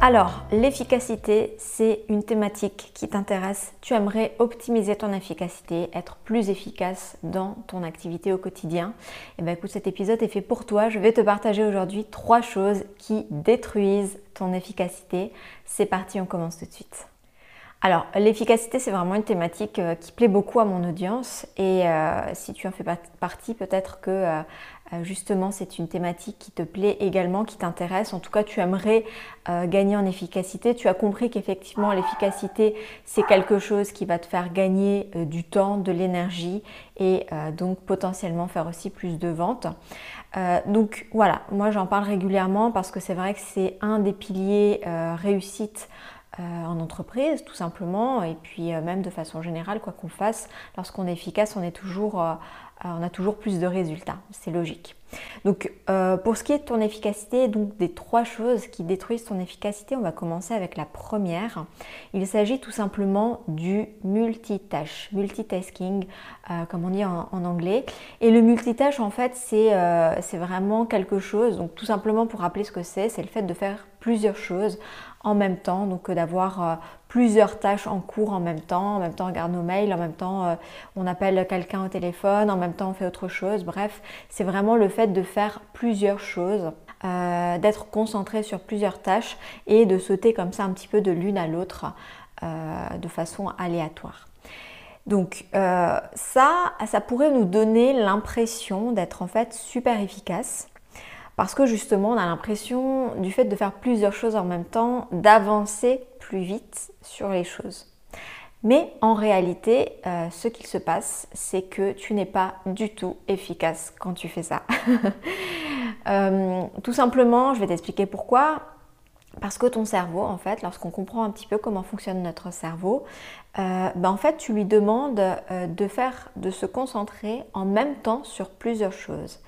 Alors, l'efficacité, c'est une thématique qui t'intéresse. Tu aimerais optimiser ton efficacité, être plus efficace dans ton activité au quotidien. Et eh bien écoute, cet épisode est fait pour toi. Je vais te partager aujourd'hui trois choses qui détruisent ton efficacité. C'est parti, on commence tout de suite. Alors, l'efficacité, c'est vraiment une thématique euh, qui plaît beaucoup à mon audience. Et euh, si tu en fais partie, peut-être que euh, justement, c'est une thématique qui te plaît également, qui t'intéresse. En tout cas, tu aimerais gagner en efficacité. Tu as compris qu'effectivement, l'efficacité, c'est quelque chose qui va te faire gagner du temps, de l'énergie et donc potentiellement faire aussi plus de ventes. donc voilà, moi j'en parle régulièrement parce que c'est vrai que c'est un des piliers réussite en entreprise tout simplement. Et puis euh, même de façon générale quoi qu'on fasse lorsqu'on est efficace on est toujours euh, on a toujours plus de résultats. C'est logique donc pour ce qui est de ton efficacité donc des trois choses qui détruisent ton efficacité on va commencer avec la première. Il s'agit tout simplement du multitâche multitasking comme on dit en, anglais. Et le multitâche en fait c'est c'est vraiment quelque chose donc tout simplement pour rappeler ce que c'est c'est le fait de faire plusieurs choses en même temps, donc euh, d'avoir euh, plusieurs tâches en cours en même temps, en même temps on regarde nos mails, en même temps euh, on appelle quelqu'un au téléphone, en même temps on fait autre chose, bref, c'est vraiment le fait de faire plusieurs choses. d'être concentré sur plusieurs tâches et de sauter comme ça un petit peu de l'une à l'autre de façon aléatoire. Donc ça, ça pourrait nous donner l'impression d'être en fait super efficace, parce que justement, on a l'impression, du fait de faire plusieurs choses en même temps, d'avancer plus vite sur les choses. Mais en réalité, euh, ce qu'il se passe, c'est que tu n'es pas du tout efficace quand tu fais ça. Euh, tout simplement, je vais t'expliquer pourquoi. Parce que ton cerveau, en fait, lorsqu'on comprend un petit peu comment fonctionne notre cerveau, euh, ben, en fait, tu lui demandes euh, de faire, de se concentrer en même temps sur plusieurs choses.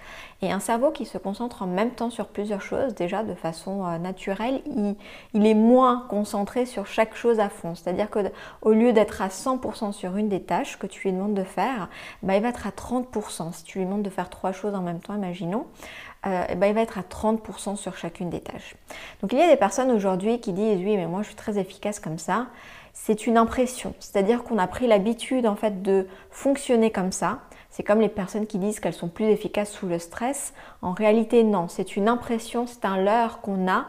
Et un cerveau qui se concentre en même temps sur plusieurs choses, déjà de façon euh, naturelle, il, est moins concentré sur chaque chose à fond. C'est-à-dire que au lieu d'être à 100% sur une des tâches que tu lui demandes de faire, ben, il va être à 30%. Si tu lui demandes de faire trois choses en même temps, imaginons, eh ben, il va être à 30% sur chacune des tâches. Donc il y a des personnes aujourd'hui qui disent oui mais moi je suis très efficace comme ça c'est une impression. C'est-à-dire qu'on a pris l'habitude en fait de fonctionner comme ça. C'est comme les personnes qui disent qu'elles sont plus efficaces sous le stress. En réalité, non. C'est une impression, c'est un leurre qu'on a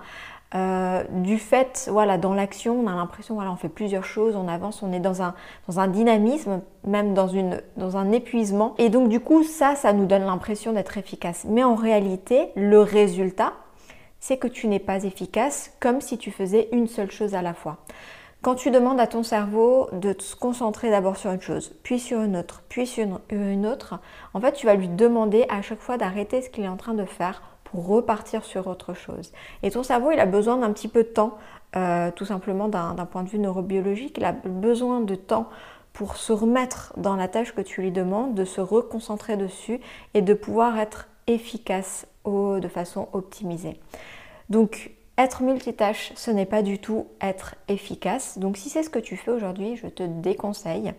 euh, du fait, voilà, dans l'action, on a l'impression, voilà, on fait plusieurs choses, on avance, on est dans un, dynamisme, même dans, une, dans un épuisement. Et donc, du coup, ça, ça nous donne l'impression d'être efficace. Mais en réalité, le résultat, c'est que tu n'es pas efficace comme si tu faisais une seule chose à la fois. Quand tu demandes à ton cerveau de se concentrer d'abord sur une chose, puis sur une autre, puis sur une autre, en fait, tu vas lui demander à chaque fois d'arrêter ce qu'il est en train de faire repartir sur autre chose. Et ton cerveau, il a besoin d'un petit peu de temps, euh, tout simplement d'un point de vue neurobiologique, il a besoin de temps pour se remettre dans la tâche que tu lui demandes, de se reconcentrer dessus et de pouvoir être efficace de façon optimisée. Donc, être multitâche, ce n'est pas du tout être efficace. Donc si c'est ce que tu fais aujourd'hui, je te déconseille.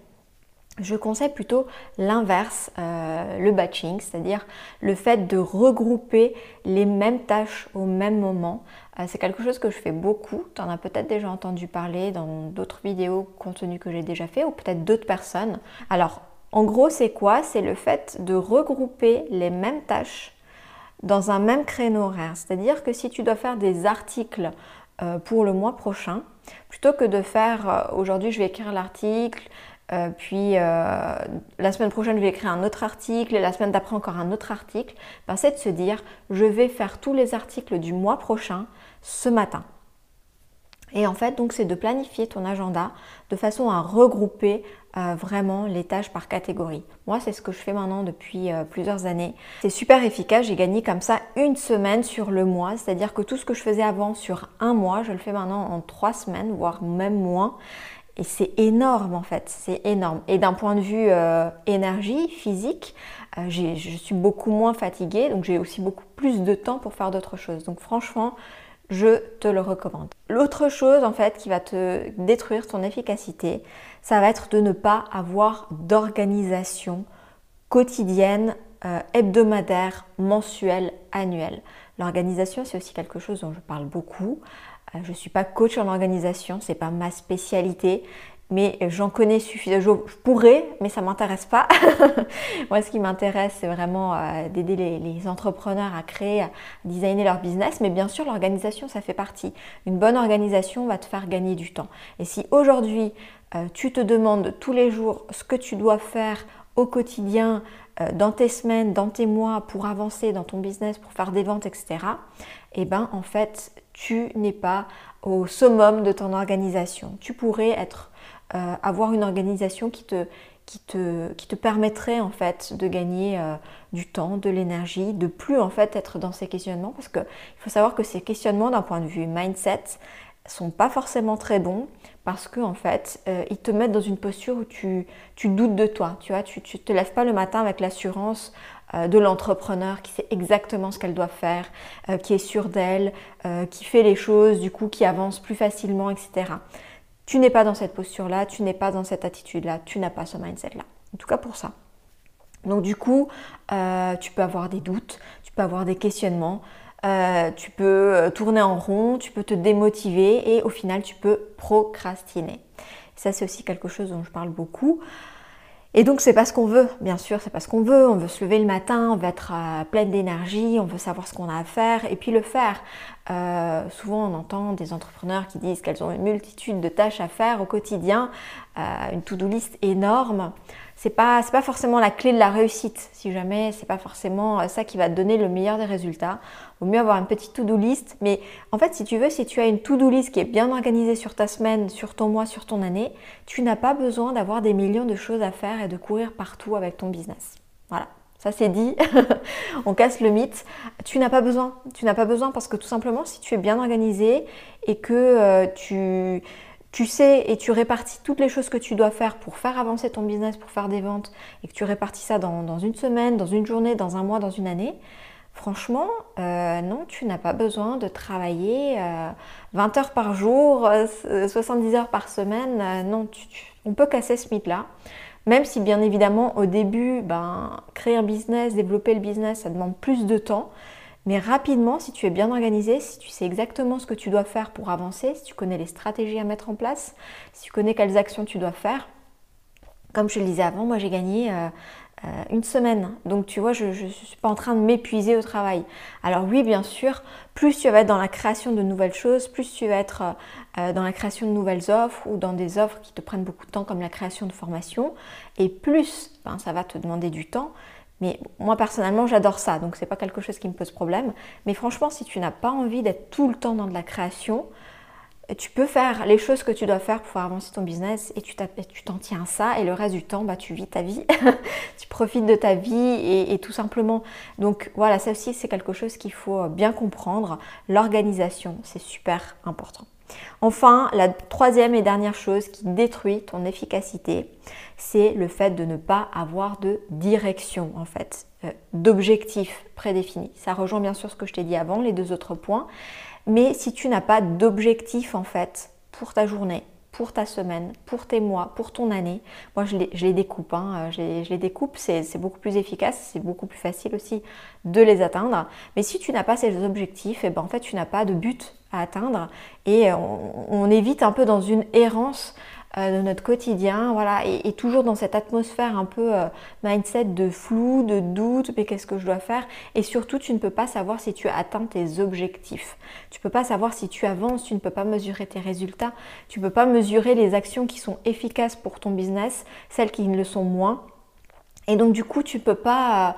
Je conseille plutôt l'inverse, euh, le batching, c'est-à-dire le fait de regrouper les mêmes tâches au même moment. Euh, c'est quelque chose que je fais beaucoup. Tu en as peut-être déjà entendu parler dans d'autres vidéos, contenu que j'ai déjà fait, ou peut-être d'autres personnes. Alors, en gros, c'est quoi? C'est le fait de regrouper les mêmes tâches dans un même créneau horaire. C'est-à-dire que si tu dois faire des articles euh, pour le mois prochain, plutôt que de faire aujourd'hui je vais écrire l'article, euh, puis la semaine prochaine je vais écrire un autre article et la semaine d'après encore un autre article, ben, c'est de se dire je vais faire tous les articles du mois prochain ce matin. Et en fait, donc, c'est de planifier ton agenda de façon à regrouper euh, vraiment les tâches par catégorie. Moi, c'est ce que je fais maintenant depuis euh, plusieurs années. C'est super efficace. J'ai gagné comme ça une semaine sur le mois. C'est-à-dire que tout ce que je faisais avant sur un mois, je le fais maintenant en trois semaines, voire même moins. Et c'est énorme en fait, c'est énorme. Et d'un point de vue euh, énergie physique, je suis beaucoup moins fatiguée, donc j'ai aussi beaucoup plus de temps pour faire d'autres choses. Donc franchement, je te le recommande. L'autre chose en fait qui va te détruire ton efficacité, ça va être de ne pas avoir d'organisation quotidienne, euh, hebdomadaire, mensuelle, annuelle. L'organisation, c'est aussi quelque chose dont je parle beaucoup. Euh, je ne suis pas coach en organisation, c'est pas ma spécialité mais j'en connais suffisamment. Je pourrais, mais ça ne m'intéresse pas. Moi, ce qui m'intéresse, c'est vraiment euh, d'aider les, entrepreneurs à créer, à designer leur business. Mais bien sûr, l'organisation, ça fait partie. Une bonne organisation va te faire gagner du temps. Et si aujourd'hui, euh, tu te demandes tous les jours ce que tu dois faire au quotidien, dans tes semaines, dans tes mois, pour avancer dans ton business, pour faire des ventes, etc., eh bien, en fait, tu n'es pas au summum de ton organisation. Tu pourrais euh, avoir une organisation qui te permettrait en fait de gagner euh, du temps, de l'énergie, de plus en fait être dans ces questionnements parce qu'il faut savoir que ces questionnements d'un point de vue mindset sont pas forcément très bons parce que en fait euh, ils te mettent dans une posture où tu, tu doutes de toi, tu vois, tu, tu te lèves pas le matin avec l'assurance de l'entrepreneur qui sait exactement ce qu'elle doit faire, qui est sûre d'elle, qui fait les choses du coup qui avance plus facilement, etc. Tu n'es pas dans cette posture-là, tu n'es pas dans cette attitude-là, tu n'as pas ce mindset-là. En tout cas pour ça. Donc du coup, euh, tu peux avoir des doutes, tu peux avoir des questionnements, euh, tu peux euh, tourner en rond, tu peux te démotiver et au final tu peux procrastiner. Ça c'est aussi quelque chose dont je parle beaucoup. Et donc c'est pas ce qu'on veut, bien sûr, c'est pas ce qu'on veut. On veut se lever le matin, on veut être pleine d'énergie, on veut savoir ce qu'on a à faire et puis le faire. Euh, souvent on entend des entrepreneurs qui disent qu'elles ont une multitude de tâches à faire au quotidien, une to-do list énorme c'est pas pas forcément la clé de la réussite. Si jamais c'est pas forcément euh, ça qui va te donner le meilleur des résultats, vaut mieux avoir une petite to-do list. Mais en fait, si tu veux, si tu as une to-do list qui est bien organisée sur ta semaine, sur ton mois, sur ton année, tu n'as pas besoin d'avoir des millions de choses à faire et de courir partout avec ton business. Voilà. Ça c'est dit, on casse le mythe. Tu n'as pas besoin. Tu n'as pas besoin parce que tout simplement, si tu es bien organisé et que euh, tu, tu sais et tu répartis toutes les choses que tu dois faire pour faire avancer ton business, pour faire des ventes, et que tu répartis ça dans, une semaine, dans une journée, dans un mois, dans une année, franchement, euh, non, tu n'as pas besoin de travailler 20 euh, heures par jour, 70 euh, heures par semaine. non, on peut casser ce mythe-là. Même si bien évidemment au début, ben, créer un business, développer le business, ça demande plus de temps. Mais rapidement, si tu es bien organisé, si tu sais exactement ce que tu dois faire pour avancer, si tu connais les stratégies à mettre en place, si tu connais quelles actions tu dois faire, comme je le disais avant, moi j'ai gagné euh, euh, une semaine. Donc tu vois, je ne suis pas en train de m'épuiser au travail. Alors oui, bien sûr, plus tu vas être dans la création de nouvelles choses, plus tu vas être euh, dans la création de nouvelles offres ou dans des offres qui te prennent beaucoup de temps comme la création de formation, et plus ben, ça va te demander du temps, mais moi personnellement, j'adore ça, donc c'est pas quelque chose qui me pose problème. Mais franchement, si tu n'as pas envie d'être tout le temps dans de la création, tu peux faire les choses que tu dois faire pour avancer ton business et tu t'en tiens ça et le reste du temps, bah, tu vis ta vie, tu profites de ta vie et, et tout simplement. Donc voilà, ça aussi c'est quelque chose qu'il faut bien comprendre. L'organisation, c'est super important. Enfin, la troisième et dernière chose qui détruit ton efficacité, c'est le fait de ne pas avoir de direction en fait, euh, d'objectif prédéfini. Ça rejoint bien sûr ce que je t'ai dit avant, les deux autres points. Mais si tu n'as pas d'objectif en fait pour ta journée, pour ta semaine, pour tes mois, pour ton année. Moi, je les, découpe. Hein. Je, les, découpe, c'est beaucoup plus efficace, c'est beaucoup plus facile aussi de les atteindre. Mais si tu n'as pas ces objectifs, et eh ben, en fait, tu n'as pas de but atteindre et on évite un peu dans une errance euh, de notre quotidien, voilà, et, toujours dans cette atmosphère un peu euh, mindset de flou, de doute, mais qu'est-ce que je dois faire? Et surtout, tu ne peux pas savoir si tu as atteint tes objectifs. Tu ne peux pas savoir si tu avances, tu ne peux pas mesurer tes résultats, tu ne peux pas mesurer les actions qui sont efficaces pour ton business, celles qui ne le sont moins. Et donc du coup, tu peux pas euh,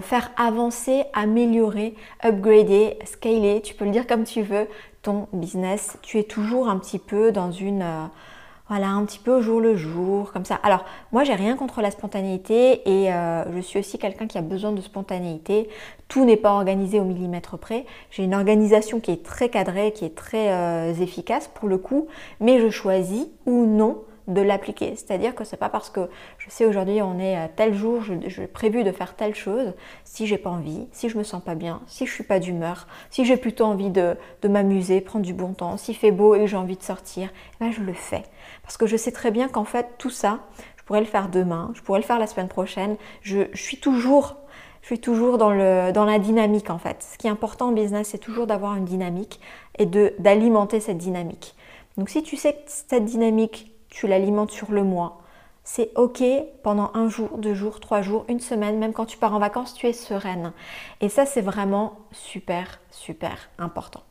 faire avancer, améliorer, upgrader, scaler, tu peux le dire comme tu veux, ton business. Tu es toujours un petit peu dans une... Euh, voilà, un petit peu au jour le jour, comme ça. Alors, moi, j'ai rien contre la spontanéité et euh, je suis aussi quelqu'un qui a besoin de spontanéité. Tout n'est pas organisé au millimètre près. J'ai une organisation qui est très cadrée, qui est très efficace pour le coup, mais je choisis ou non de l'appliquer. C'est-à-dire que c'est pas parce que je sais aujourd'hui on est à tel jour, je, prévu de faire telle chose, si j'ai pas envie, si je me sens pas bien, si je suis pas d'humeur, si j'ai plutôt envie de, m'amuser, prendre du bon temps, s'il fait beau et que j'ai envie de sortir, eh ben je le fais. Parce que je sais très bien qu'en fait tout ça, je pourrais le faire demain, je pourrais le faire la semaine prochaine. Je, suis toujours je suis toujours dans, le, dans la dynamique en fait. Ce qui est important en business, c'est toujours d'avoir une dynamique et d'alimenter cette dynamique. Donc si tu sais que cette dynamique, tu l'alimentes sur le mois. C'est ok pendant un jour, deux jours, trois jours, une semaine, même quand tu pars en vacances, tu es sereine. Et ça, c'est vraiment super, super important.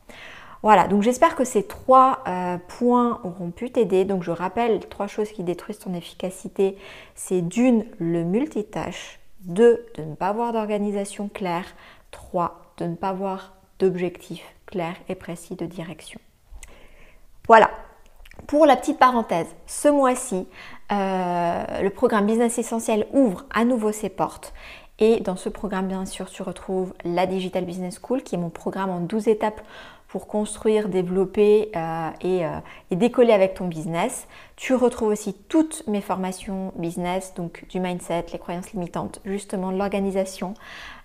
Voilà, donc j'espère que ces trois euh, points auront pu t'aider. Donc je rappelle trois choses qui détruisent ton efficacité. C'est d'une, le multitâche. Deux, de ne pas avoir d'organisation claire. Trois, de ne pas avoir d'objectif clair et précis de direction. Voilà, pour la petite parenthèse, ce mois-ci, euh, le programme Business Essentiel ouvre à nouveau ses portes. Et dans ce programme, bien sûr, tu retrouves la Digital Business School, qui est mon programme en 12 étapes pour construire, développer euh, et, euh, et, décoller avec ton business. Tu retrouves aussi toutes mes formations business, donc du mindset, les croyances limitantes, justement l'organisation,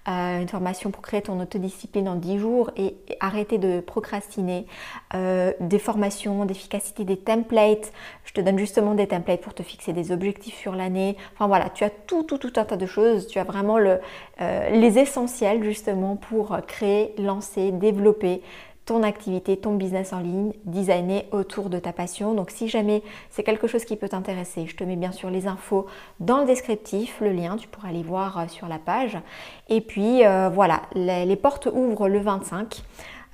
euh, une formation pour créer ton autodiscipline en 10 jours et, arrêter de procrastiner, euh, des formations d'efficacité, des templates. Je te donne justement des templates pour te fixer des objectifs sur l'année. Enfin voilà, tu as tout, tout, tout un tas de choses. Tu as vraiment le, euh, les essentiels justement pour créer, lancer, développer ton activité, ton business en ligne, designé autour de ta passion. Donc si jamais c'est quelque chose qui peut t'intéresser, je te mets bien sûr les infos dans le descriptif, le lien, tu pourras aller voir euh, sur la page. Et puis euh, voilà, les, portes ouvrent le 25.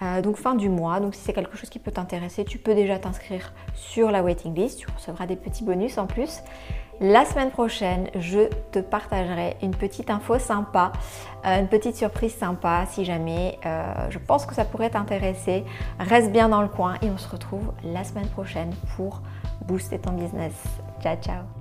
Euh, donc fin du mois, donc si c'est quelque chose qui peut t'intéresser, tu peux déjà t'inscrire sur la waiting list, tu recevras des petits bonus en plus. La semaine prochaine, je te partagerai une petite info sympa, euh, une petite surprise sympa si jamais euh, je pense que ça pourrait t'intéresser. Reste bien dans le coin et on se retrouve la semaine prochaine pour booster ton business. Ciao ciao